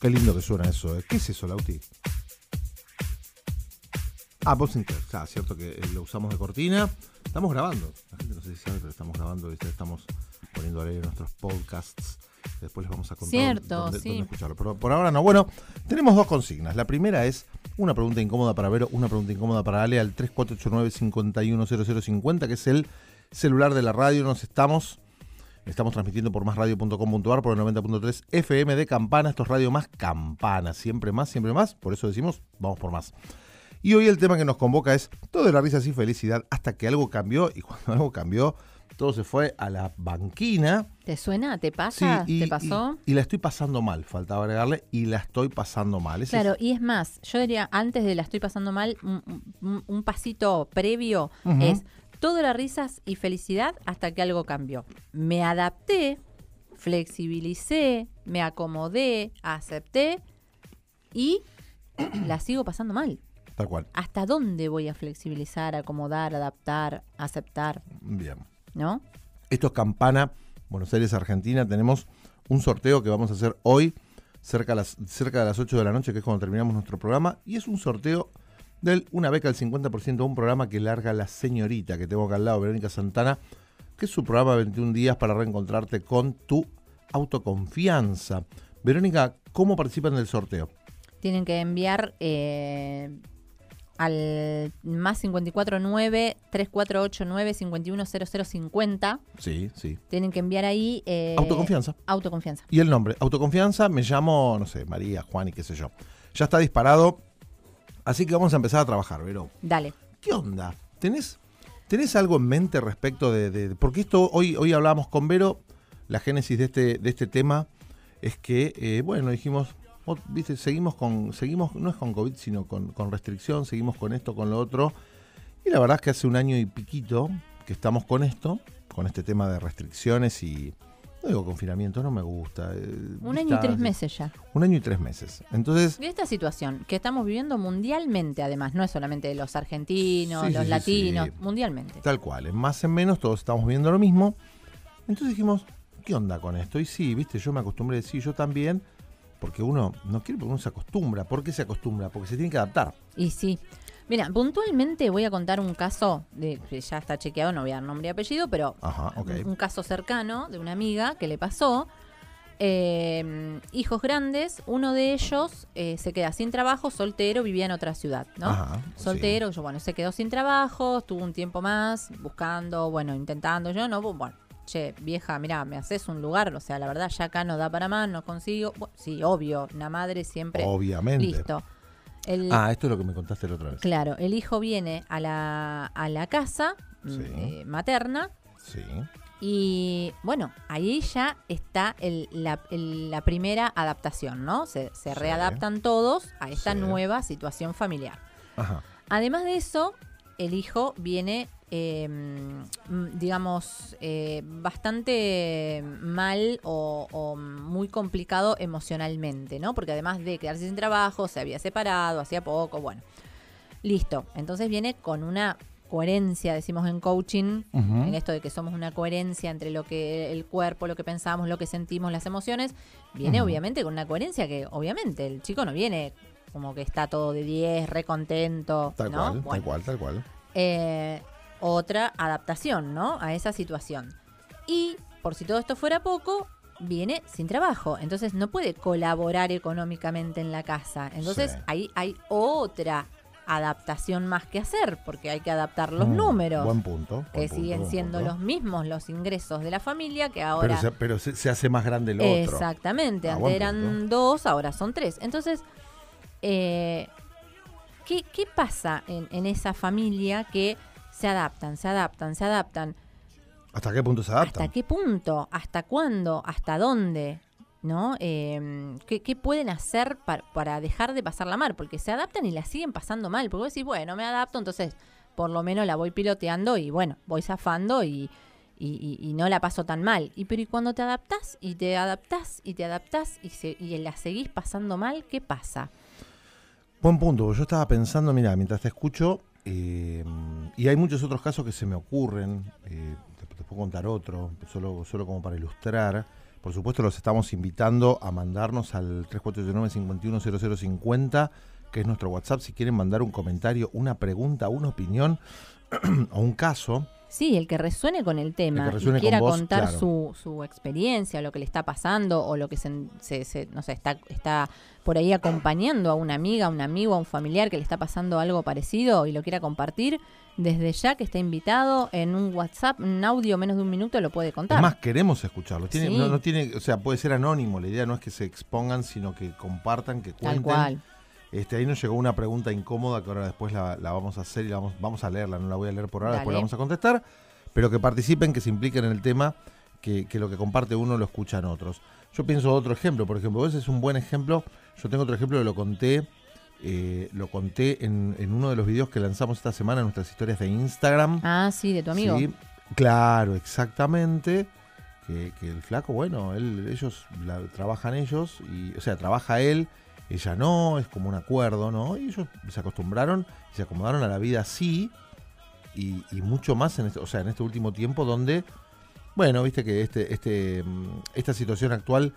Qué lindo que suena eso. ¿eh? ¿Qué es eso, Lauti? Ah, Bob Sinclair. Ah, cierto que eh, lo usamos de cortina. Estamos grabando. La gente no sé si sabe, pero estamos grabando. ¿viste? Estamos poniendo a leer nuestros podcasts. Después les vamos a contar Cierto, dónde, sí. dónde escucharlo. Pero por ahora no. Bueno, tenemos dos consignas. La primera es una pregunta incómoda para Vero, una pregunta incómoda para Ale al 3489-510050, que es el celular de la radio. Nos estamos Estamos transmitiendo por másradio.com.ar por el 90.3 FM de Campana. Esto es Radio Más Campana. Siempre más, siempre más. Por eso decimos, vamos por más. Y hoy el tema que nos convoca es todo de la risa y felicidad hasta que algo cambió. Y cuando algo cambió, todo se fue a la banquina. ¿Te suena? ¿Te pasa? y, ¿Te pasó? Y, y la estoy pasando mal, faltaba agregarle, y la estoy pasando mal. Ese Claro, es- y es más, yo diría, antes de la estoy pasando mal, un, un- un pasito previo es todo las risas y felicidad hasta que algo cambió. Me adapté, flexibilicé, me acomodé, acepté y la sigo pasando mal. tal cual. ¿Hasta dónde voy a flexibilizar, acomodar, adaptar, aceptar? Bien. ¿No? Esto es Campana, Buenos Aires, Argentina. Tenemos un sorteo que vamos a hacer hoy, cerca de las, cerca de las 8 de la noche, que es cuando terminamos nuestro programa. Y es un sorteo de una beca del 50% de un programa que larga la señorita que tengo acá al lado, Verónica Santana, que es su programa 21 días para reencontrarte con tu autoconfianza. Verónica, ¿cómo participan del sorteo? Tienen que enviar eh, al más 549 3489 510050. Sí, sí. Tienen que enviar ahí. eh, Autoconfianza. Autoconfianza. Y el nombre, autoconfianza, me llamo, no sé, María, Juan y qué sé yo. Ya está disparado, así que vamos a empezar a trabajar, Vero. Dale. ¿Qué onda? ¿Tenés, tenés algo en mente respecto de, de- Porque esto, hoy, hoy hablábamos con Vero, la génesis de este, de este tema es que, eh, bueno, dijimos, oh, viste, seguimos con, seguimos, no es con COVID, sino con, con restricción, seguimos con esto, con lo otro. Y la verdad es que hace un año y piquito que estamos con esto, con este tema de restricciones y... No digo confinamiento, no me gusta. eh, Un año y tres meses ya. Un año y tres meses. Entonces, Y esta situación que estamos viviendo mundialmente, además, no es solamente los argentinos, Sí, los sí, latinos, sí. mundialmente. Tal cual, en más en menos todos estamos viendo lo mismo. Entonces dijimos, ¿qué onda con esto? Y sí, viste, yo me acostumbré a decir, yo también, porque uno no quiere, porque uno se acostumbra. ¿Por qué se acostumbra? Porque se tiene que adaptar. Y sí. Mira, puntualmente voy a contar un caso, de, que ya está chequeado, no voy a dar nombre y apellido, pero Ajá, un, caso cercano de una amiga que le pasó. eh, hijos grandes, uno de ellos eh, se queda sin trabajo, soltero, vivía en otra ciudad, ¿no? Ajá, soltero, yo, bueno, se quedó sin trabajo, estuvo un tiempo más buscando, bueno, intentando yo, ¿no? Bueno, che, vieja, mira, me haces un lugar, o sea, la verdad ya acá no da para más, no consigo. Bueno, sí, obvio, una madre siempre. Obviamente. Listo. El, Ah, esto es lo que me contaste la otra vez. Claro, el hijo viene a la, a la casa Sí. eh, materna Sí. y bueno, ahí ya está el- la, el- la primera adaptación, ¿no? Se, se Sí. readaptan todos a esta Sí. nueva situación familiar. Ajá. Además de eso, el hijo viene, eh, mm, digamos, eh, bastante mal o, o muy complicado emocionalmente, ¿no? Porque además de quedarse sin trabajo, se había separado hacía poco, bueno. Listo. Entonces viene con una coherencia, decimos en coaching, en esto de que somos una coherencia entre lo que el cuerpo, lo que pensamos, lo que sentimos, las emociones, viene obviamente con una coherencia que obviamente el chico no viene como que está todo de 10, re contento, Tal ¿no? cual, tal cual, tal cual. eh, otra adaptación, ¿no? A esa situación. Y por si todo esto fuera poco, viene sin trabajo, entonces no puede colaborar económicamente en la casa. Entonces Sí. ahí hay otra adaptación más que hacer, porque hay que adaptar los Mm, números Buen punto. que buen siguen siendo punto. los mismos los ingresos de la familia que Pero, ahora se, pero se, se hace más grande el otro. exactamente Ah, antes eran punto. dos ahora son tres entonces eh, ¿qué, qué pasa en, en esa familia que se adaptan se adaptan se adaptan ¿Hasta qué punto se adaptan? hasta qué punto hasta cuándo hasta dónde ¿No? Eh, ¿qué, qué pueden hacer para, para dejar de pasarla mal? Porque se adaptan y la siguen pasando mal. Porque vos decís, bueno, me adapto, entonces por lo menos la voy piloteando y bueno, voy zafando y, y, y- y no la paso tan mal. Y pero y cuando te adaptás y te adaptás y te adaptás y, se- y la seguís pasando mal, ¿qué pasa? Buen punto. Yo estaba pensando, mira, mientras te escucho, eh, y hay muchos otros casos que se me ocurren, eh, te, puedo contar otro, solo, solo como para ilustrar, Por supuesto, los estamos invitando a mandarnos al 3489-510050, que es nuestro WhatsApp, si quieren mandar un comentario, una pregunta, una opinión o un caso. Sí, el que resuene con el tema y quiera contar su, su experiencia, lo que le está pasando o lo que se, se, no sé, está, está por ahí acompañando a una amiga, a un amigo, a un familiar que le está pasando algo parecido y lo quiera compartir, desde ya que está invitado en un WhatsApp, un audio menos de un minuto lo puede contar. Además, queremos escucharlo. Tiene, no, tiene, o sea, puede ser anónimo. La idea no es que se expongan, sino que compartan, que cuenten. Tal cual. Este, ahí nos llegó una pregunta incómoda que ahora después la, vamos a hacer y la vamos, vamos, a leerla, no la voy a leer por ahora, después la vamos a contestar, pero que participen, que se impliquen en el tema, que, lo que comparte uno lo escuchan otros. Yo pienso otro ejemplo, por ejemplo, ese es un buen ejemplo, yo tengo otro ejemplo que lo conté, eh, lo conté en, uno de los videos que lanzamos esta semana en nuestras historias de Instagram. Ah, sí, de tu amigo. Sí, claro, exactamente. Que, el flaco, bueno, él, ellos trabajan ellos, y, o sea, trabaja él ella no, es como un acuerdo, ¿no? Y ellos se acostumbraron y se acomodaron a la vida así y, mucho más en este, o sea, en este último tiempo donde, bueno, viste que este, este, mm, esta situación actual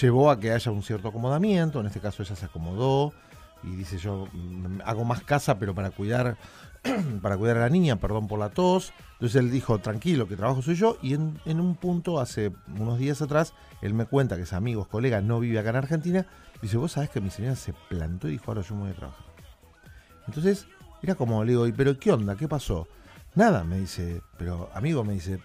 llevó a que haya un cierto acomodamiento, en este caso ella se acomodó y dice yo mm, hago más casa pero para cuidar para cuidar a la niña, perdón por la tos. Entonces él dijo, tranquilo, que trabajo soy yo. Y en, un punto, hace unos días atrás, él me cuenta que es amigos, colegas, no vive acá en Argentina Dice, vos sabés que mi señora se plantó y dijo, ahora yo me voy a trabajar. Entonces, era como, le digo, ¿y pero qué onda? ¿Qué pasó? Nada, me dice, pero amigo, me dice,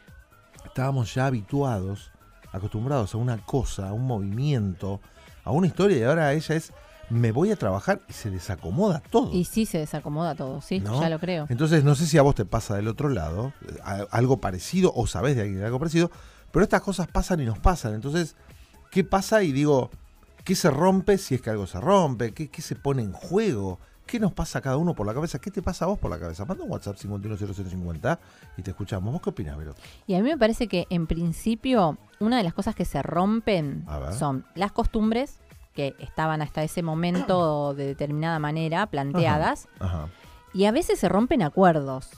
estábamos ya habituados, acostumbrados a una cosa, a un movimiento, a una historia, y ahora ella es, me voy a trabajar y se desacomoda todo. Y sí se desacomoda todo, sí, ya lo creo. Entonces, no sé si a vos te pasa del otro lado, algo parecido, o sabés de alguien algo parecido, pero estas cosas pasan y nos pasan. Entonces, ¿qué pasa? Y digo, ¿Qué se rompe si es que algo se rompe? ¿Qué, se pone en juego? ¿Qué nos pasa a cada uno por la cabeza? ¿Qué te pasa a vos por la cabeza? Manda un WhatsApp 510050 y te escuchamos. ¿Vos qué opinas, Vero? Y a mí me parece que en principio una de las cosas que se rompen son las costumbres que estaban hasta ese momento de determinada manera planteadas. Y a veces se rompen acuerdos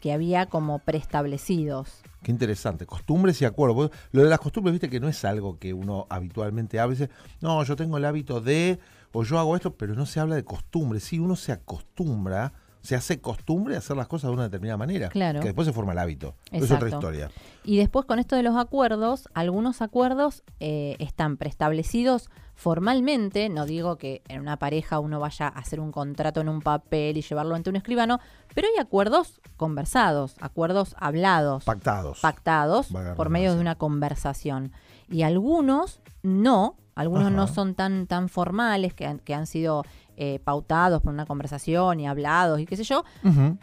que había como preestablecidos. Qué interesante. Costumbres y acuerdos. Lo de las costumbres, viste que no es algo que uno habitualmente habla. Dice, no, yo tengo el hábito de, o yo hago esto, pero no se habla de costumbres. Sí, uno se acostumbra, se hace costumbre hacer las cosas de una determinada manera. Claro. Que después se forma el hábito. Es otra historia. Y después con esto de los acuerdos, algunos acuerdos eh, están preestablecidos formalmente, no digo que en una pareja uno vaya a hacer un contrato en un papel y llevarlo ante un escribano, pero hay acuerdos conversados, acuerdos hablados. Pactados. Pactados por medio de una conversación. Y algunos no, algunos no son tan, tan formales, que han, que han sido eh, pautados por una conversación y hablados y qué sé yo,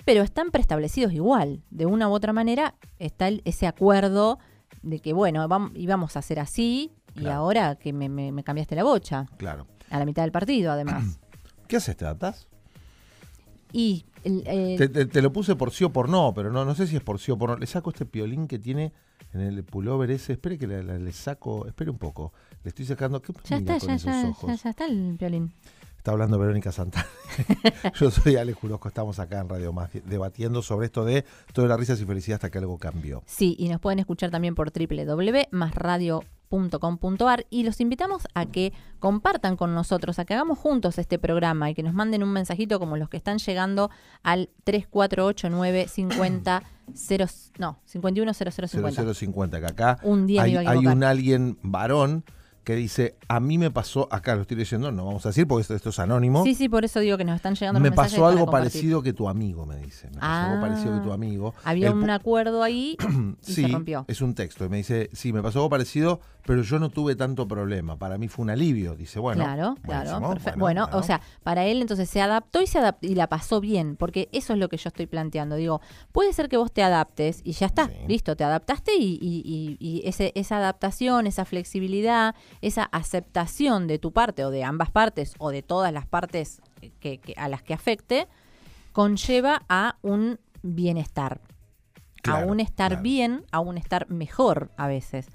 pero están preestablecidos igual. De una u otra manera está ese acuerdo de que, bueno, vamos, íbamos a hacer así, y ahora que me, cambiaste la bocha. Claro. A la mitad del partido, además. ¿Qué haces? ¿Te adaptás? Y. te, lo puse por sí o por no, pero no, no sé si es por sí o por no. Le saco este piolín que tiene en el pullover ese. Espere que le, saco. Espere un poco. Le estoy sacando. ¿Qué ya está, ya, ya, ya, está el piolín. Está hablando Verónica Santana. Yo soy Ale Jurosco, estamos acá en Radio Más debatiendo sobre esto de toda la risas y felicidad hasta que algo cambió. Sí, y nos pueden escuchar también por www.masradio.com.ar y los invitamos a que compartan con nosotros, a que hagamos juntos este programa y que nos manden un mensajito como los que están llegando al 3489 50 no, 510050. 0050, que acá un día hay, hay un alguien varón que dice, a mí me pasó, acá lo estoy leyendo, no vamos a decir porque esto, es anónimo. Sí, sí, por eso digo que nos están llegando Me pasó algo parecido que tu amigo, me dice. Me pasó algo parecido que tu ah. amigo. Había un acuerdo ahí y se rompió. es un texto. Y me dice, sí, me pasó algo parecido, pero yo no tuve tanto problema. Para mí fue un alivio. Dice, bueno. Claro, claro. Bueno, bueno, o sea, para él entonces se adaptó y se adaptó, y la pasó bien, porque eso es lo que yo estoy planteando. Digo, puede ser que vos te adaptes y ya está, listo, te adaptaste y, y, y ese, esa adaptación, esa flexibilidad, esa aceptación de tu parte o de ambas partes o de todas las partes que, a las que afecte, conlleva a un bienestar. a un estar bien, a un estar mejor a veces.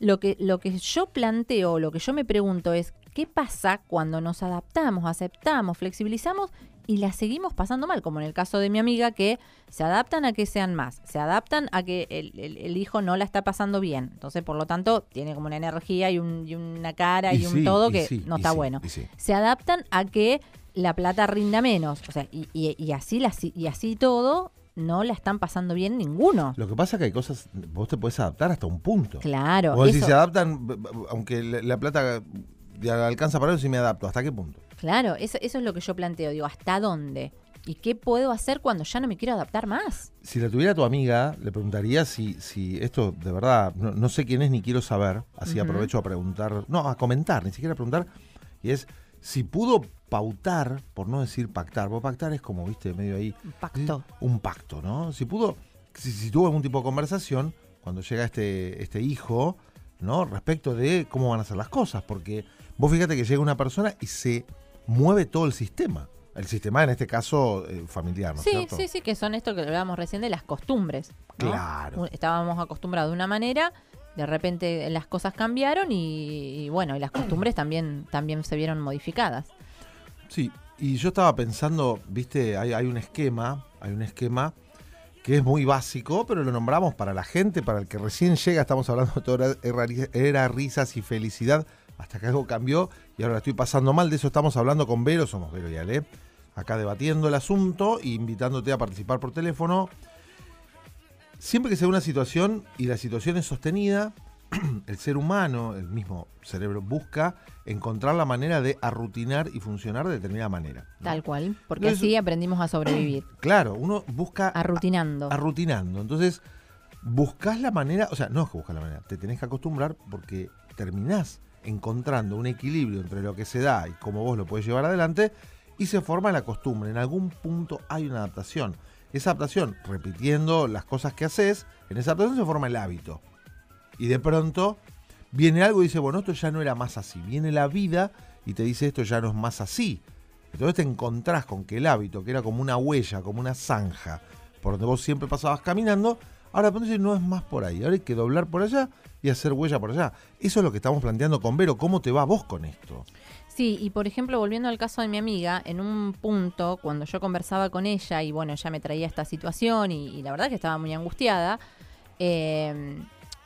Lo que, lo que yo planteo, lo que yo me pregunto es, ¿qué pasa cuando nos adaptamos, aceptamos, flexibilizamos y la seguimos pasando mal? Como en el caso de mi amiga que se adaptan a que sean más, se adaptan a que el, hijo no la está pasando bien. Entonces, por lo tanto, tiene como una energía y, una cara y, un todo que no está bueno. Se adaptan a que la plata rinda menos. O sea, y, y, así, la, y así todo, no la están pasando bien ninguno. Lo que pasa es que hay cosas, vos te puedes adaptar hasta un punto. Claro. O si se adaptan, aunque la, plata alcanza para eso, si me adapto, ¿hasta qué punto? Claro, eso, eso es lo que yo planteo, digo, ¿hasta dónde? ¿Y qué puedo hacer cuando ya no me quiero adaptar más? Si la tuviera tu amiga, le preguntaría si, si esto de verdad, no, sé quién es ni quiero saber, así aprovecho a preguntar, no, a comentar, ni siquiera a preguntar, y es si pudo pautar, por no decir pactar, porque pactar es como, viste, medio ahí. Un pacto. Un pacto, ¿no? Si pudo, si, tuvo algún tipo de conversación, cuando llega este, este hijo, ¿no? Respecto de cómo van a ser las cosas, porque vos fíjate que llega una persona y se mueve todo el sistema. El sistema, en este caso, eh, familiar, ¿no? Sí, sí, sí, que son esto que hablábamos recién de las costumbres. Claro. Estábamos acostumbrados de una manera, de repente las cosas cambiaron y, bueno, y las costumbres también, también se vieron modificadas. Sí, y yo estaba pensando, viste, hay, un esquema, hay un esquema que es muy básico, pero lo nombramos para la gente, para el que recién llega, estamos hablando de todo era, risas y felicidad, hasta que algo cambió y ahora estoy pasando mal, de eso estamos hablando con Vero, somos Vero y Ale, acá debatiendo el asunto e invitándote a participar por teléfono. Siempre que sea una situación y la situación es sostenida, el ser humano, el mismo cerebro, busca encontrar la manera de arrutinar y funcionar de determinada manera. Tal cual, porque así aprendimos a sobrevivir. Claro, uno busca... Arrutinando. arrutinando. Entonces, buscas la manera, o sea, no es que buscas la manera, te tenés que acostumbrar porque terminás encontrando un equilibrio entre lo que se da y cómo vos lo podés llevar adelante y se forma la costumbre. En algún punto hay una adaptación. Esa adaptación, repitiendo las cosas que haces, en esa adaptación se forma el hábito. Y de pronto viene algo y dice, bueno, esto ya no era más así. Viene la vida y te dice, esto ya no es más así. Entonces te encontrás con que el hábito, que era como una huella, como una zanja, por donde vos siempre pasabas caminando, ahora de no es más por ahí. Ahora hay que doblar por allá y hacer huella por allá. Eso es lo que estamos planteando con Vero. ¿Cómo te va vos con esto? Sí, y por ejemplo, volviendo al caso de mi amiga, en un punto, cuando yo conversaba con ella y bueno, ella me traía esta situación y, y la verdad que estaba muy angustiada, eh,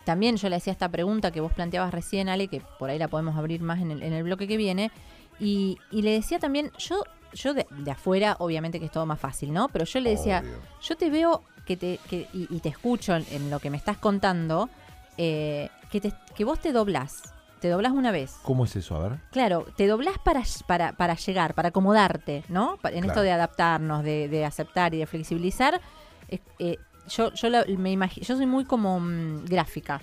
también yo le hacía esta pregunta que vos planteabas recién, Ale, que por ahí la podemos abrir más en el, en el bloque que viene. Y, le decía también, yo, yo de, afuera, obviamente que es todo más fácil, ¿no? Pero yo le decía, yo te veo que te, que, y, te escucho en, lo que me estás contando, eh, que, te, que vos te doblás. Te doblás una vez. ¿Cómo es eso? A ver. Claro, te doblás para, para, para llegar, para acomodarte, ¿no? En esto de adaptarnos, de, de, aceptar y de flexibilizar. Eh, yo, yo me imagino, yo soy muy como mm, gráfica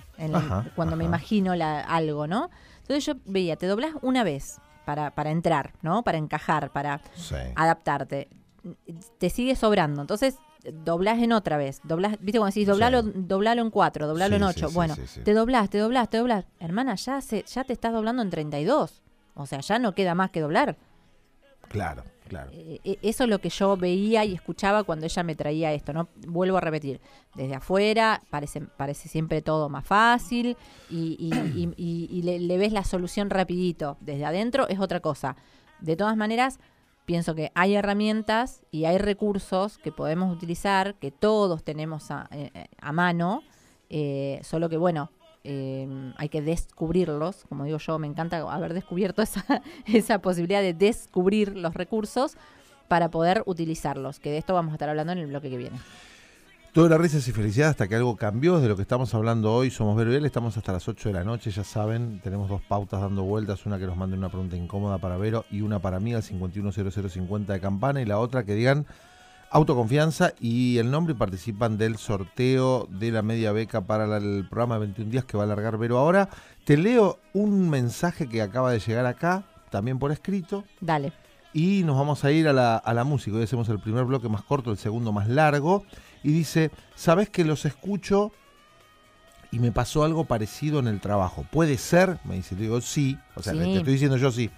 cuando me imagino algo, ¿no? Entonces yo veía, te doblas una vez para, para entrar, ¿no? Para encajar, para adaptarte. Te sigue sobrando. Entonces doblas en otra vez. Doblas, ¿viste cuando decís doblalo, doblalo en cuatro, doblalo en ocho? bueno, te doblas, te doblas, te doblas. Hermana, ya, se, ya te estás doblando en 32. O sea, ya no queda más que doblar. Claro. Eh, eh, eso es lo que yo veía y escuchaba cuando ella me traía esto, ¿no? Vuelvo a repetir, desde afuera parece, parece siempre todo más fácil y, le, ves la solución rapidito. Desde adentro es otra cosa. De todas maneras, pienso que hay herramientas y hay recursos que podemos utilizar, que todos tenemos a, eh, mano, solo que bueno, hay que descubrirlos, como digo yo, me encanta haber descubierto esa, esa posibilidad de descubrir los recursos para poder utilizarlos, que de esto vamos a estar hablando en el bloque que viene. Toda la risas y felicidad hasta que algo cambió de lo que estamos hablando hoy. Somos Vero estamos hasta las 8 de la noche, ya saben, tenemos dos pautas dando vueltas, una que nos mande una pregunta incómoda para Vero y una para mí al 510050 de campana y la otra que digan Autoconfianza y el nombre participan del sorteo de la media beca para el programa de 21 días que va a alargar Vero ahora. Te leo un mensaje que acaba de llegar acá, también por escrito. Dale. Y nos vamos a ir a la, a la música. Hoy hacemos el primer bloque más corto, el segundo más largo. Y dice, ¿sabes que los escucho y me pasó algo parecido en el trabajo? ¿Puede ser? Me dice, digo, sí. O sea, te estoy diciendo yo sí.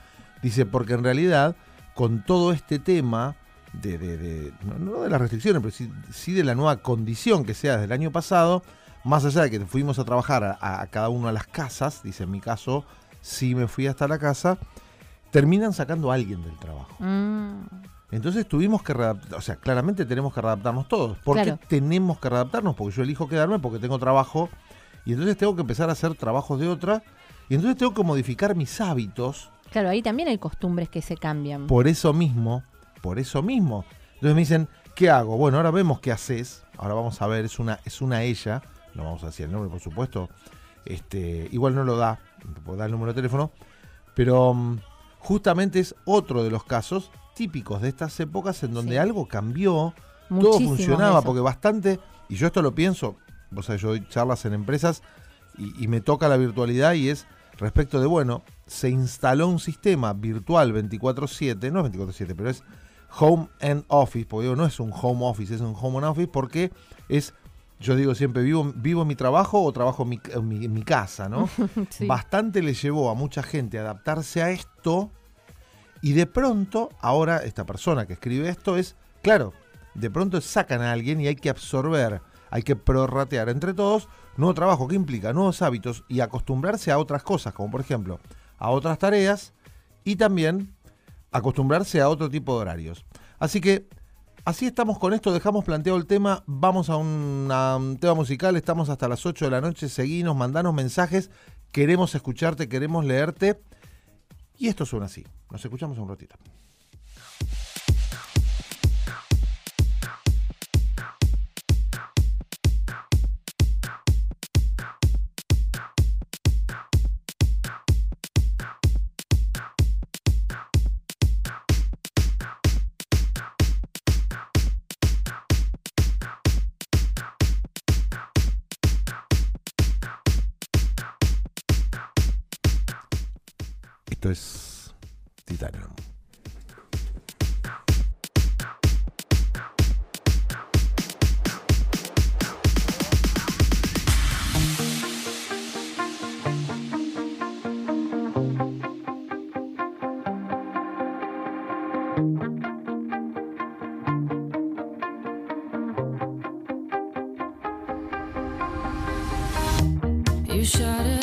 Dice, porque en realidad, con todo este tema de, no, de las restricciones, pero sí, de la nueva condición que sea desde el año pasado, más allá de que fuimos a trabajar a, cada uno a las casas, dice en mi caso, sí me fui hasta la casa, terminan sacando a alguien del trabajo. Mm, Entonces tuvimos que readaptar, o sea, claramente tenemos que readaptarnos todos. ¿Por Claro. qué tenemos que readaptarnos? Porque yo elijo quedarme porque tengo trabajo y entonces tengo que empezar a hacer trabajos de otra y entonces tengo que modificar mis hábitos claro, ahí también hay costumbres que se cambian. por eso mismo, por eso mismo. Entonces me dicen, ¿qué hago? Bueno, ahora vemos qué haces. Ahora vamos a ver, es una, es una ella. No vamos a decir el nombre, por supuesto. Este, igual no lo da, dar el número de teléfono. Pero mm, justamente es otro de los casos típicos de estas épocas en donde Sí. algo cambió, todo funcionaba, eso. porque bastante, y yo esto lo pienso, vos sabés, yo doy charlas en empresas y, y me toca la virtualidad y es respecto de, bueno, se instaló un sistema virtual 24/7, no es 24/7, pero es home and office, porque digo, no es un home office, es un home and office porque es, yo digo siempre, vivo, vivo mi trabajo o trabajo en mi, mi- casa, ¿no? Sí. Bastante le llevó a mucha gente adaptarse a esto y de pronto, ahora esta persona que escribe esto es, claro, de pronto sacan a alguien y hay que absorber, hay que prorratear entre todos nuevo trabajo que implica nuevos hábitos y acostumbrarse a otras cosas, como por ejemplo a otras tareas y también acostumbrarse a otro tipo de horarios. Así que así estamos con esto, dejamos planteado el tema, vamos a un, tema musical, estamos hasta las 8 de la noche, seguinos, mandanos mensajes, queremos escucharte, queremos leerte y esto suena así. Nos escuchamos un ratito. You shout it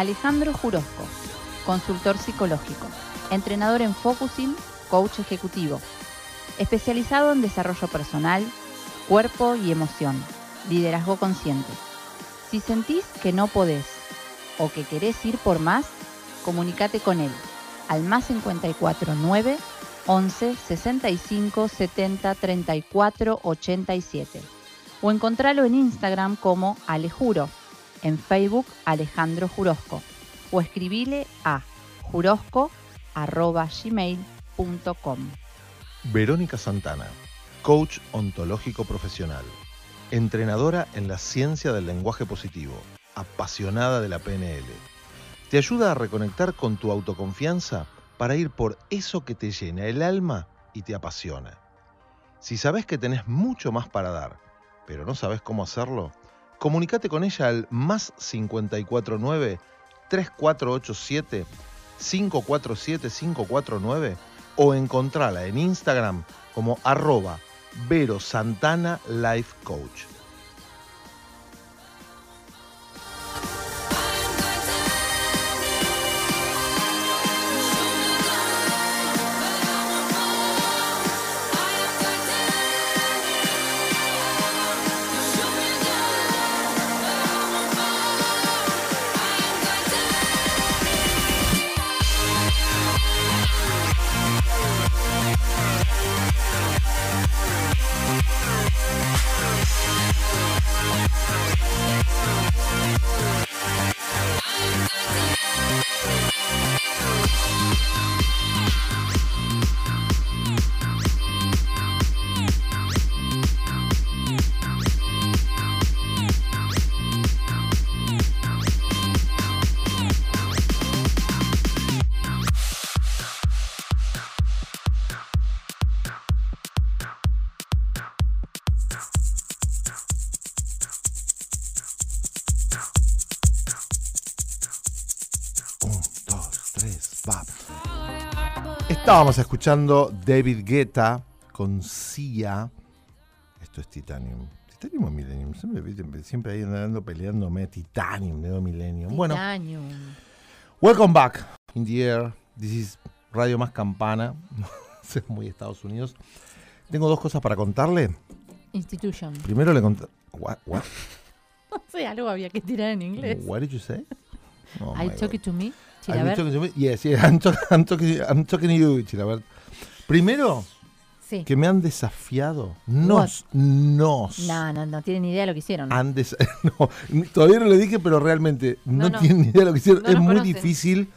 Alejandro Jurosco, consultor psicológico, entrenador en Focusing, coach ejecutivo, especializado en desarrollo personal, cuerpo y emoción, liderazgo consciente. Si sentís que no podés o que querés ir por más, comunícate con él al más 54 9 11 65 70 34 87 o encontralo en Instagram como Alejuro, en Facebook Alejandro Jurosco o escribile a jurosco.gmail.com. Verónica Santana, coach ontológico profesional, entrenadora en la ciencia del lenguaje positivo, apasionada de la PNL. Te ayuda a reconectar con tu autoconfianza para ir por eso que te llena el alma y te apasiona. Si sabes que tenés mucho más para dar, pero no sabes cómo hacerlo, comunícate con ella al más 549 3487 547 549 o encontrala en Instagram como arroba Vero Santana Life Coach. Estábamos escuchando David Guetta con Sia. Esto es Titanium. Titanium o Millennium. Siempre, siempre ahí andando peleándome. Titanium, de Millennium. Bueno, Titanium. welcome back in the air. This is Radio Más Campana. Es muy Estados Unidos. Tengo dos cosas para contarle. Institution. Primero le conté. What, what, No sé, algo había que tirar en inglés. what did you say? Oh I talk God. it to me. Chilaver. talking to me? Yes, yes, I'm, talk- I'm talking, I'm talking you, Chilaver. Primero, Sí. que me han desafiado. Nos, nos. No, no, no tienen ni idea de lo que hicieron. Han no, todavía no le dije, pero realmente no, No, no. tienen ni idea de lo que hicieron. Es muy conocen. difícil.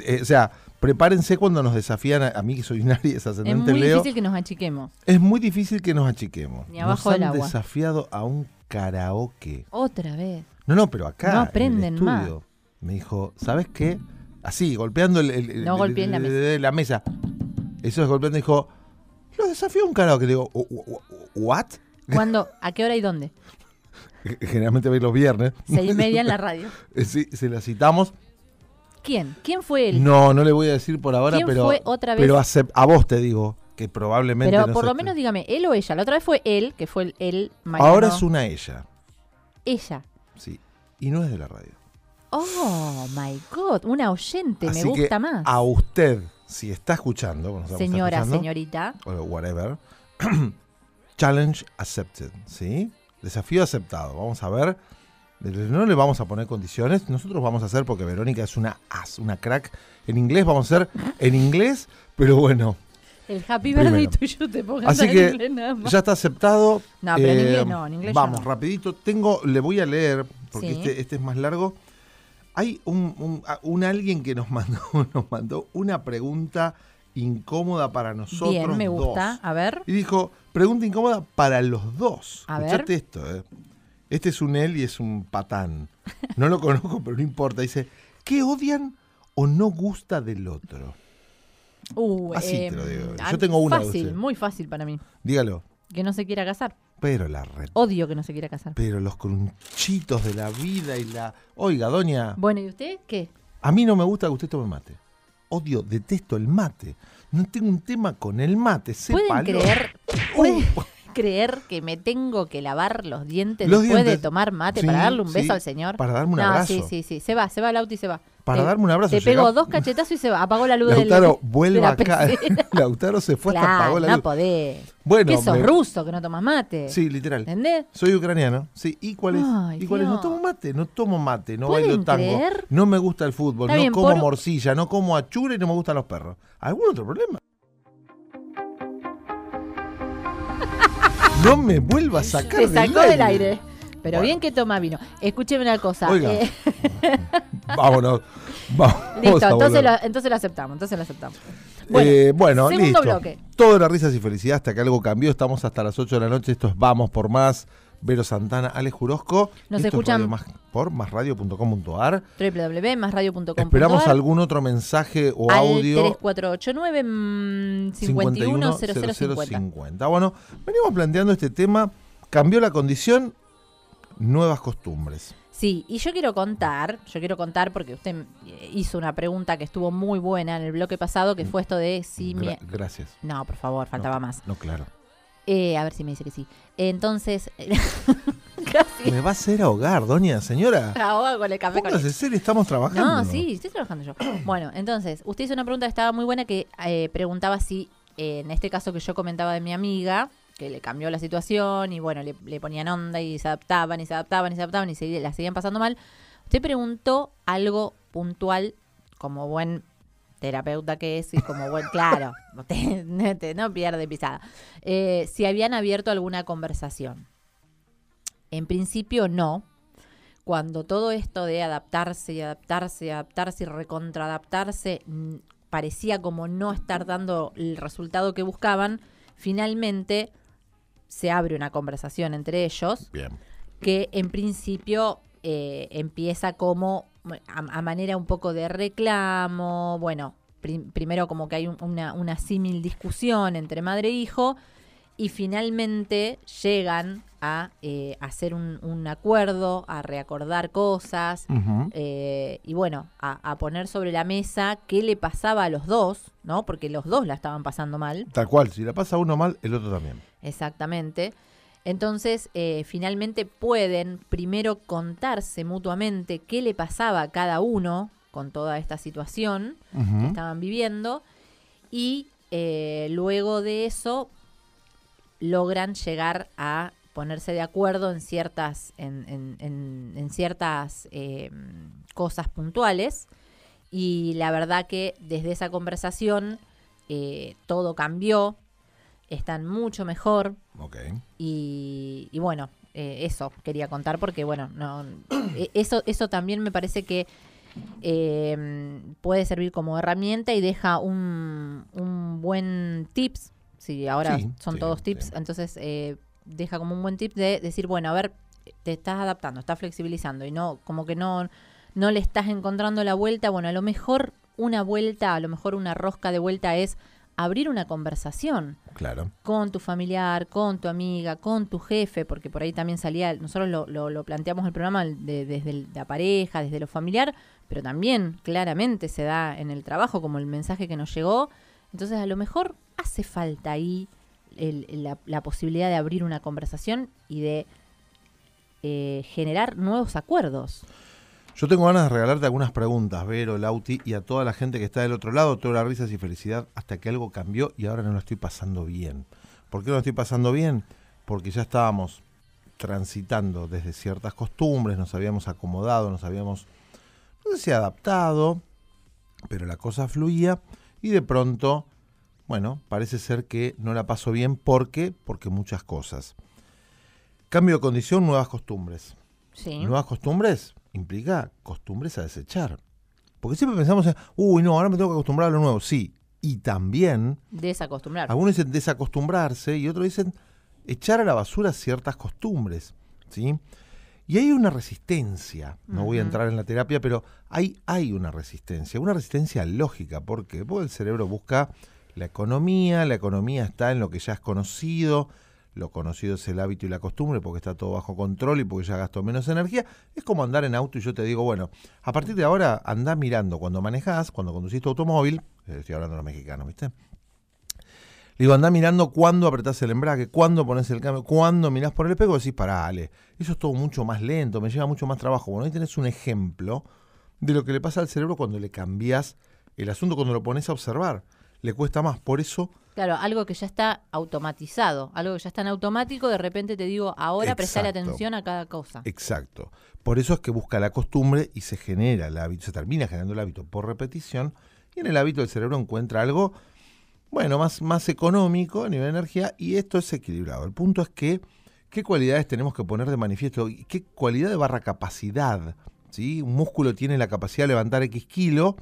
eh, o sea, prepárense cuando nos desafían a, a mí, que soy un Aries es ascendente muy Leo. difícil que nos achiquemos. Es muy difícil que nos achiquemos. Ni abajo nos han del agua. desafiado a un karaoke. Otra vez. No, no, pero acá. No en el aprenden más. estudio, Me dijo, ¿sabes qué? Así, golpeando el, el- No el- la mesa. la mesa. Eso es golpeando. Dijo, lo desafió un karaoke. Le digo, "Wh- wh- wh- ¿what? ¿Cuándo? ¿A qué hora y dónde? Generalmente veis los viernes. Seis y media en la radio. Sí, se la citamos. ¿Quién? ¿Quién fue él? No, no le voy a decir por ahora, ¿Quién pero. fue otra vez? Pero a vos te digo que probablemente. Pero no por lo menos dígame, él o ella. La otra vez fue él, que fue el él. Mariano. Ahora es una ella. Ella. Sí. Y no es de la radio. Oh, my God. Una oyente. Así me que gusta más. A usted, si está escuchando. Señora, escuchando, señorita. o whatever. Challenge accepted, ¿sí? Desafío aceptado. Vamos a ver. No le vamos a poner condiciones. Nosotros vamos a hacer, porque Verónica es una as, una crack. En inglés vamos a hacer en inglés, pero bueno, El happy birthday tuyo te pongo Así en que inglés nada más. ya está aceptado. Eh, No, pero en inglés no, en inglés Vamos, no. rapidito. Tengo, le voy a leer, porque Sí. este, este es más largo. Hay un, un- a- un alguien que nos mandó, nos mandó una pregunta incómoda para nosotros Bien, me gusta. dos. A ver. Y dijo, pregunta incómoda para los dos. A ver. Escuchate esto, eh. Este es un él y es un patán. No lo conozco, pero no importa. Dice, ¿qué odian o no gusta del otro? Uh, Así te em, lo digo. ah, Yo tengo una Fácil, muy fácil para mí. Dígalo. Que no se quiera casar. Pero la red. Odio que no se quiera casar. Pero los crunchitos de la vida y la... Oiga, doña, Bueno, ¿y usted qué? a mí no me gusta que usted tome mate. Odio, detesto el mate. No tengo un tema con el mate. ¿Pueden sépalo. creer? Uh, ¿Pueden, creer que me tengo que lavar los dientes Los después de tomar mate Sí, para darle un beso sí, al señor? para darme un no, abrazo. Sí, sí, sí. Se va, se va el auto y se va. Para Te- darme un abrazo, Te pegó llega- dos cachetazos y se va. Apagó la luz del- Lautaro, de vuelva la acá. Lautaro se fue hasta apagó la no luz. podés. Bueno, ¿Qué sos me- ruso que no tomas mate? Sí, literal. ¿Entendés? Soy ucraniano. Sí, ¿y cuál es? Ay, ¿Y cuál es? No tomo mate, no tomo mate, no ¿Pueden bailo tango. creer? No me gusta el fútbol, Está no bien, como por- morcilla, no como achura y no me gustan los perros. ¿Algún otro problema? No me vuelva a sacar Te sacó del aire. Pero Bueno. bien que toma vino. Escúcheme una cosa. Oiga. eh, Vámonos. Vamos listo, entonces lo, entonces lo aceptamos. Entonces lo aceptamos. Bueno, segundo listo. bloque. Todo era risas y felicidad hasta que algo cambió. Estamos hasta las 8 de la noche. Esto es Vamos por Más. Vero Santana, Alex Jurosco. Nos Esto es escuchan- Radio Más- por másradio.com.ar. www.masradio.com. Esperamos algún otro mensaje o al audio. 3489 mm, 51 0050. 510050. Bueno, venimos planteando este tema. Cambió la condición, nuevas costumbres. Sí, y yo quiero contar, yo quiero contar porque usted eh, hizo una pregunta que estuvo muy buena en el bloque pasado, que fue esto de si mi... Gra- gracias. No, por favor, faltaba más. No, claro. Eh, a ver si me dice que sí. Entonces, casi Me va a hacer ahogar, doña señora. ahoga con el café con serio, estamos trabajando. No, sí, estoy trabajando yo. Bueno, entonces, usted hizo una pregunta que estaba muy buena que eh, preguntaba si, eh, en este caso que yo comentaba de mi amiga, que le cambió la situación y bueno, le, le ponían onda y se adaptaban y se adaptaban y se adaptaban y se, la seguían pasando mal. Usted preguntó algo puntual como buen terapeuta que es y como buen, claro, no te- no pierde pisada. Eh, si habían abierto alguna conversación. En principio no, cuando todo esto de adaptarse y adaptarse y adaptarse y recontraadaptarse mm, parecía como no estar dando el resultado que buscaban, finalmente se abre una conversación entre ellos Bien. que en principio eh, empieza como a, a manera un poco de reclamo, bueno, prim- primero como que hay un- una, una símil discusión entre madre e hijo y finalmente llegan a eh, hacer un, un acuerdo, a reacordar cosas, eh, y bueno, a, a poner sobre la mesa qué le pasaba a los dos, ¿no? Porque los dos la estaban pasando mal. Tal cual, si la pasa uno mal, el otro también. Exactamente. Entonces, eh, finalmente pueden primero contarse mutuamente qué le pasaba a cada uno con toda esta situación que estaban viviendo y eh, luego de eso logran llegar a ponerse de acuerdo en ciertas en, en- en- en ciertas eh, cosas puntuales. Y la verdad que desde esa conversación eh, todo cambió están mucho mejor Ok. y, y bueno, eh, eso quería contar porque bueno, no, eh, eso, eso también me parece que eh, puede servir como herramienta y deja un, un buen tips. Si ahora Sí, son sí, todos tips, sí. entonces eh, deja como un buen tip de decir, bueno, a ver, te estás adaptando, estás flexibilizando y no, como que no, no le estás encontrando la vuelta. Bueno, a lo mejor una vuelta, a lo mejor una rosca de vuelta es abrir una conversación Claro. con tu familiar, con tu amiga, con tu jefe, porque por ahí también salía, nosotros lo, lo, lo planteamos el programa de- desde el- la pareja, desde lo familiar, pero también claramente se da en el trabajo como el mensaje que nos llegó. Entonces a lo mejor hace falta ahí el- la, la posibilidad de abrir una conversación y de eh, generar nuevos acuerdos. Yo tengo ganas de regalarte algunas preguntas, Vero, Lauti, y a toda la gente que está del otro lado, todas las risas y felicidad, hasta que algo cambió y ahora no lo estoy pasando bien. ¿Por qué no lo estoy pasando bien? Porque ya estábamos transitando desde ciertas costumbres, nos habíamos acomodado, nos habíamos, no sé si adaptado, pero la cosa fluía y de pronto, bueno, parece ser que no la paso bien porque, porque muchas cosas. Cambio de condición, nuevas costumbres. Sí. Nuevas costumbres implica costumbres a desechar. Porque siempre pensamos en, uy, no, ahora me tengo que acostumbrar a lo nuevo. Sí, y también, Desacostumbrar. algunos dicen desacostumbrarse y otros dicen echar a la basura ciertas costumbres. ¿sí? Y hay una resistencia, no voy a entrar en la terapia, pero hay, hay una resistencia, una resistencia lógica, porque porque el cerebro busca la economía, la economía está en lo que ya es conocido, lo conocido es el hábito y la costumbre porque está todo bajo control y porque ya gasto menos energía. Es como andar en auto y yo te digo, bueno, a partir de ahora andá mirando cuando manejás, cuando conducís tu automóvil, eh, estoy hablando de los mexicanos, ¿viste? Le digo, andá mirando cuándo apretás el embrague, cuándo pones el cambio, cuándo mirás por el espejo decís, pará, Ale, eso es todo mucho más lento, me lleva mucho más trabajo. Bueno, ahí tenés un ejemplo de lo que le pasa al cerebro cuando le cambiás el asunto, cuando lo pones a observar. Le cuesta más. Por eso, Claro, algo que ya está automatizado, algo que ya está en automático, de repente te digo, ahora Exacto. atención a cada cosa. exacto. Por eso es que busca la costumbre y se genera el hábito, se termina generando el hábito por repetición. Y en el hábito el cerebro encuentra algo, bueno, más, más económico a nivel de energía y esto es equilibrado. El punto es que, ¿qué cualidades tenemos que poner de manifiesto? ¿Y ¿Qué cualidad de barra capacidad? ¿sí? Un músculo tiene la capacidad de levantar X kilo.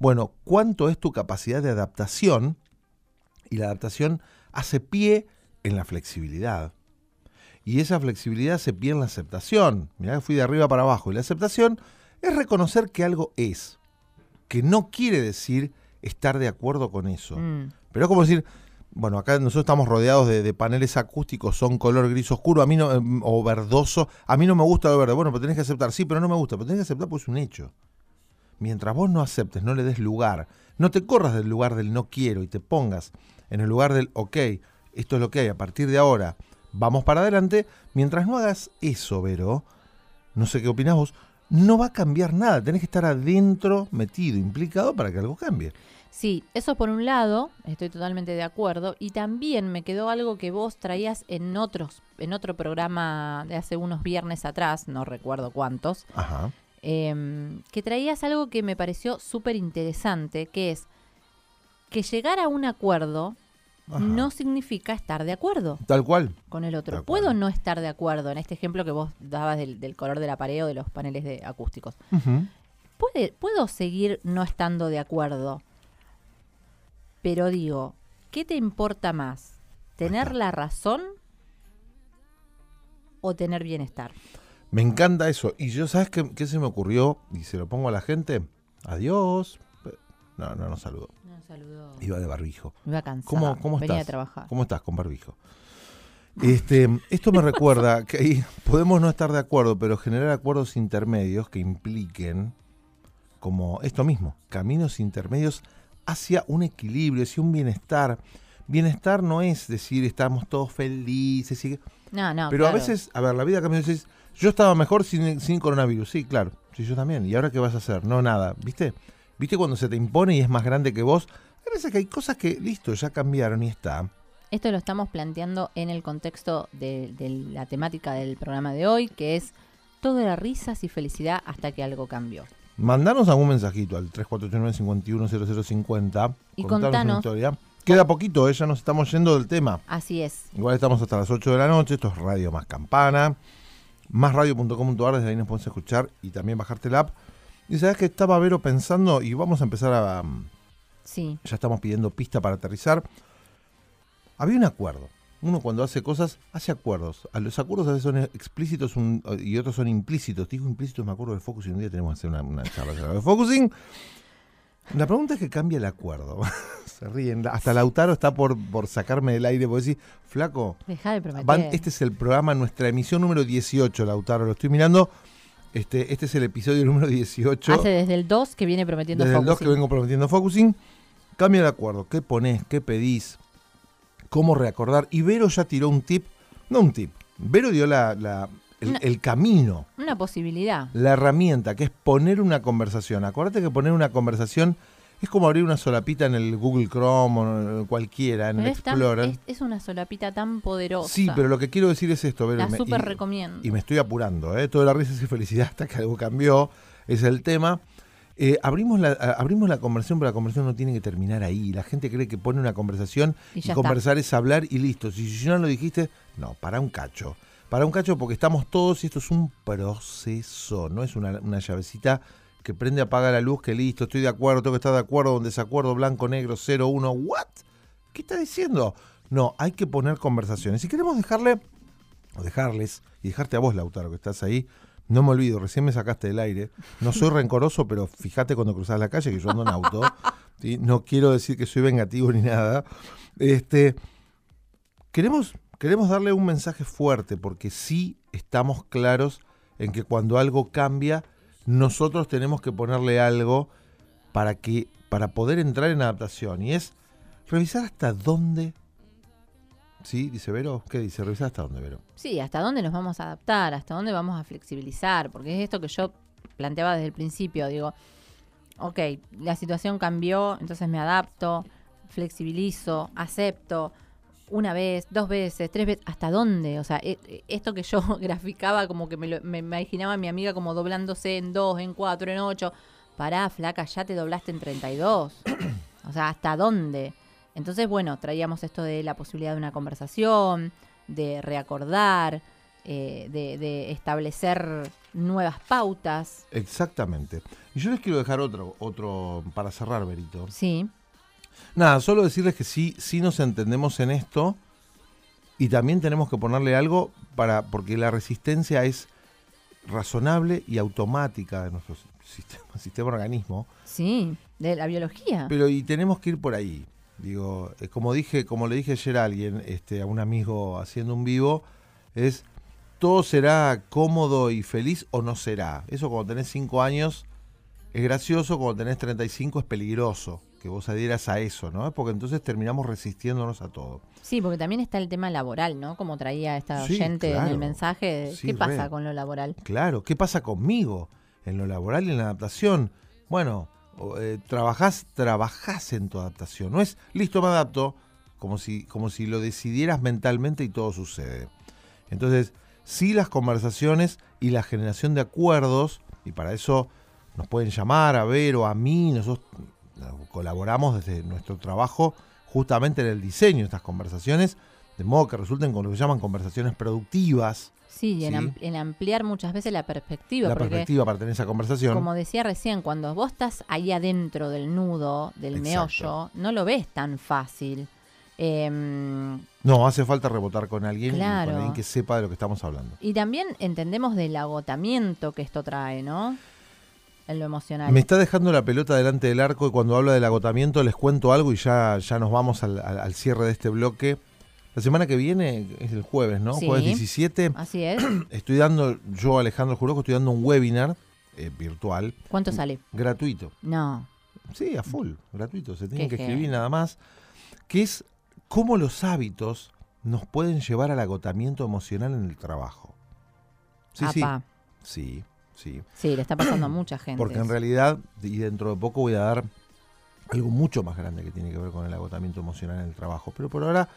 Bueno, ¿cuánto es tu capacidad de adaptación? Y la adaptación hace pie en la flexibilidad. Y esa flexibilidad se pie en la aceptación. Mirá que fui de arriba para abajo. Y la aceptación es reconocer que algo es. Que no quiere decir estar de acuerdo con eso. Mm. Pero es como decir, bueno, acá nosotros estamos rodeados de, de paneles acústicos, son color gris oscuro, a mí no, em, o verdoso, a mí no me gusta lo verde. Bueno, pero tenés que aceptar, sí, pero no me gusta, pero tenés que aceptar porque es un hecho. Mientras vos no aceptes, no le des lugar, no te corras del lugar del no quiero y te pongas en el lugar del ok, esto es lo que hay, a partir de ahora vamos para adelante, mientras no hagas eso, Vero, no sé qué opinás vos, no va a cambiar nada, tenés que estar adentro, metido, implicado para que algo cambie. Sí, eso por un lado, estoy totalmente de acuerdo. Y también me quedó algo que vos traías en otros, en otro programa de hace unos viernes atrás, no recuerdo cuántos, Ajá. Em, que traías algo que me pareció súper interesante, que es que llegar a un acuerdo Ajá. no significa estar de acuerdo Tal cual. con el otro. Puedo no estar de acuerdo en este ejemplo que vos dabas del, del color de la pared o de los paneles de acústicos. Puede, puedo seguir no estando de acuerdo, pero digo, ¿qué te importa más? ¿Tener la razón o tener bienestar? Me encanta eso. Y yo, ¿sabes qué, qué se me ocurrió? Y se lo pongo a la gente. Adiós. No, no nos saludó. No, saludo. Iba de barbijo. Iba cansada. ¿Cómo, cómo Venía estás? a trabajar. ¿Cómo estás con barbijo? Este, esto me recuerda que ahí podemos no estar de acuerdo, pero generar acuerdos intermedios que impliquen como esto mismo, caminos intermedios hacia un equilibrio, hacia un bienestar. Bienestar no es decir estamos todos felices, y- No, no, pero a veces, a ver, la vida cambia. Dices, yo estaba mejor sin, sin coronavirus. Sí, claro. Sí, yo también. ¿Y ahora qué vas a hacer? No, nada. ¿Viste? ¿Viste cuando se te impone y es más grande que vos? Hay veces que hay cosas que, listo, ya cambiaron y está. Esto lo estamos planteando en el contexto de, de la temática del programa de hoy, que es todo era risas y felicidad hasta que algo cambió. Mandanos algún mensajito al 3489-510050. Y contanos una contanos. historia. Queda poquito, ¿eh? ya nos estamos yendo del tema. Así es. Igual estamos hasta las 8 de la noche. Esto es Radio Más Campana. Másradio.com.ar, desde ahí nos puedes escuchar y también bajarte la app. Y sabes que estaba Vero pensando, y vamos a empezar a. Sí. Ya estamos pidiendo pista para aterrizar. Había un acuerdo. Uno cuando hace cosas, hace acuerdos. A los acuerdos a veces son explícitos un- y otros son implícitos. Te digo implícitos, me acuerdo del focusing. Un día tenemos que hacer una, una charla el focusing. La pregunta es que cambia el acuerdo. Se ríen. Hasta Lautaro está por, por sacarme del aire. Porque decir, flaco, Deja de prometer. van- este es el programa, nuestra emisión número 18, Lautaro. Lo estoy mirando. Este, este es el episodio número 18. Hace desde el 2 que viene prometiendo Desde el 2 focusing. que vengo prometiendo focusing. Cambia el acuerdo. ¿Qué pones? ¿Qué pedís? ¿Cómo reacordar? Y Vero ya tiró un tip. No un tip. Vero dio la, la- el, Una- el camino, Una posibilidad. la herramienta, que es poner una conversación. Acordate que poner una conversación es como abrir una solapita en el Google Chrome o cualquiera, en Pero el Explorer. es, es una solapita tan poderosa. Sí, pero lo que quiero decir es esto, Vero. La me- súper y- recomiendo. y me estoy apurando, ¿eh? Toda la risa y felicidad hasta que algo cambió, es el tema. Eh, abrimos, la, abrimos la conversación, pero la conversación no tiene que terminar ahí. La gente cree que pone una conversación Y y, ya está. conversar es hablar y listo. Si, si no lo dijiste, no, para un cacho. Para un cacho porque estamos todos y esto es un proceso, no es una, llavecita que prende, apaga la luz, que listo, estoy de acuerdo, tengo que estar de acuerdo, en desacuerdo, blanco, negro, 0, 1, ¿what? ¿Qué está diciendo? No, hay que poner conversaciones. Si queremos dejarle, o dejarles, y dejarte a vos, Lautaro, que estás ahí, no me olvido, recién me sacaste del aire. No soy rencoroso, pero fíjate cuando cruzas la calle que yo ando en auto. ¿sí? No quiero decir que soy vengativo ni nada. Este, queremos, queremos darle un mensaje fuerte, porque sí estamos claros en que cuando algo cambia, nosotros tenemos que ponerle algo para que para poder entrar en adaptación y es revisar hasta dónde ¿Sí? Dice Vero. ¿Qué dice? Revisa hasta dónde, Vero. Sí, hasta dónde nos vamos a adaptar, hasta dónde vamos a flexibilizar, porque es esto que yo planteaba desde el principio, digo, ok, la situación cambió, entonces me adapto, flexibilizo, acepto, una vez, dos veces, tres veces, ¿hasta dónde? O sea, e- e- esto que yo graficaba como que me, lo- me imaginaba a mi amiga como doblándose en dos, en cuatro, en ocho, pará, flaca, ya te doblaste en 32. o sea, ¿hasta dónde? Entonces, bueno, traíamos esto de la posibilidad de una conversación, de reacordar, eh, de, de establecer nuevas pautas. Exactamente. Y yo les quiero dejar otro, otro para cerrar, Berito. Sí, Nada, solo decirles que sí, sí nos entendemos en esto y también tenemos que ponerle algo para, porque la resistencia es razonable y automática de nuestro sistema, sistema organismo, sí, de la biología. pero y tenemos que ir por ahí. Digo, eh, como dije, como le dije ayer a alguien, este, a un amigo haciendo un vivo, es todo será cómodo y feliz o no será. Eso cuando tenés 5 años es gracioso, cuando tenés 35 es peligroso que vos adhieras a eso, ¿no? Porque entonces terminamos resistiéndonos a todo. Sí, porque también está el tema laboral, ¿no? Como traía esta Sí, oyente en el mensaje. Sí, ¿Qué pasa re. con lo laboral? Claro, ¿qué pasa conmigo en lo laboral y en la adaptación? Bueno, eh, trabajás, trabajás en tu adaptación. No es listo, me adapto, como si, como si lo decidieras mentalmente y todo sucede. Entonces, sí las conversaciones y la generación de acuerdos, y para eso nos pueden llamar a ver o a mí, nosotros colaboramos desde nuestro trabajo justamente en el diseño de estas conversaciones, de modo que resulten con lo que llaman conversaciones productivas, Sí, y en, Sí. en ampliar muchas veces la perspectiva. la perspectiva para tener esa conversación. como decía recién, cuando vos estás ahí adentro del nudo, del Exacto. meollo, no lo ves tan fácil. Em, No, hace falta rebotar con alguien Claro. con alguien que sepa de lo que estamos hablando. y también entendemos del agotamiento que esto trae, ¿no? En lo emocional. Me está dejando la pelota delante del arco y cuando habla del agotamiento les cuento algo y ya, ya nos vamos al, al- al cierre de este bloque. La semana que viene es el jueves, ¿no? Sí. Jueves 17. Así es. Estoy dando, yo Alejandro Juroco, estoy dando un webinar eh, virtual ¿Cuánto sale? gratuito. No. Sí, a full, gratuito. Se tienen que escribir nada más. Que es cómo los hábitos nos pueden llevar al agotamiento emocional en el trabajo. Sí, sí. Apa. Sí, sí. Sí, le está pasando a mucha gente. Porque en realidad, y dentro de poco voy a dar algo mucho más grande que tiene que ver con el agotamiento emocional en el trabajo. Pero por ahora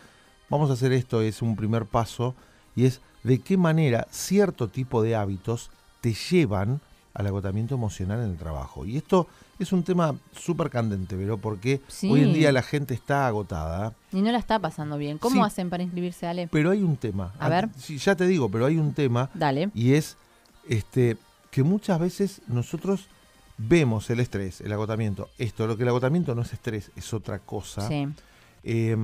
vamos a hacer esto, es un primer paso, y es de qué manera cierto tipo de hábitos te llevan al agotamiento emocional en el trabajo. Y esto es un tema súper candente, pero porque Sí. hoy en día la gente está agotada, Y no la está pasando bien. ¿Cómo Sí. hacen para inscribirse, Ale? pero hay un tema. A ver. Sí, ya te digo, pero hay un tema Dale. y es este que muchas veces nosotros vemos el estrés, el agotamiento. Esto, lo que el agotamiento no es estrés, es otra cosa. Sí. Eh,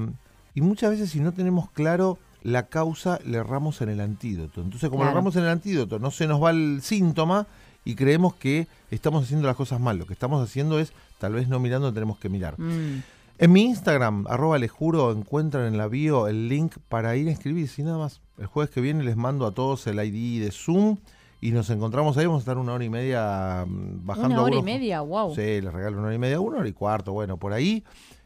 y muchas veces si no tenemos claro la causa, le erramos en el antídoto. Entonces, como le erramos en el antídoto, no se nos va el síntoma y creemos que estamos haciendo las cosas mal. Lo que estamos haciendo es tal vez no mirando tenemos que mirar. Mm. En mi Instagram, arroba les juro, encuentran en la bio el link para ir a inscribirse y nada más. El jueves que viene les mando a todos el ID de Zoom y nos encontramos ahí. Vamos a estar una hora y media mm, bajando. Una hora y media, wow. Sí, les regalo una hora y media, una hora y cuarto, bueno, por ahí.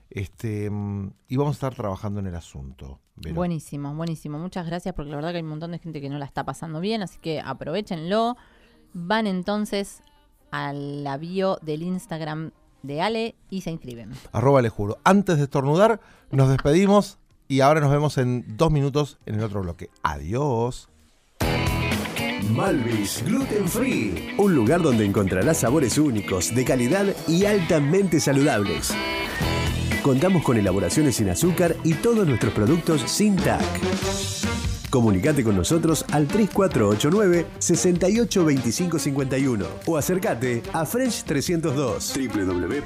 Este, mm, y vamos a estar trabajando en el asunto. Vero. Buenísimo, buenísimo. Muchas gracias porque la verdad que hay un montón de gente que no la está pasando bien, así que aprovechenlo. Van entonces a la bio del Instagram de Ale y se inscriben. Arroba les juro. Antes de estornudar, nos despedimos y ahora nos vemos en dos minutos en el otro bloque. Adiós. Malvis Gluten Free, un lugar donde encontrarás sabores únicos, de calidad y altamente saludables. Contamos con elaboraciones sin azúcar y todos nuestros productos sin TAC. Comunicate con nosotros al 3489 682551 o acércate a French 302 www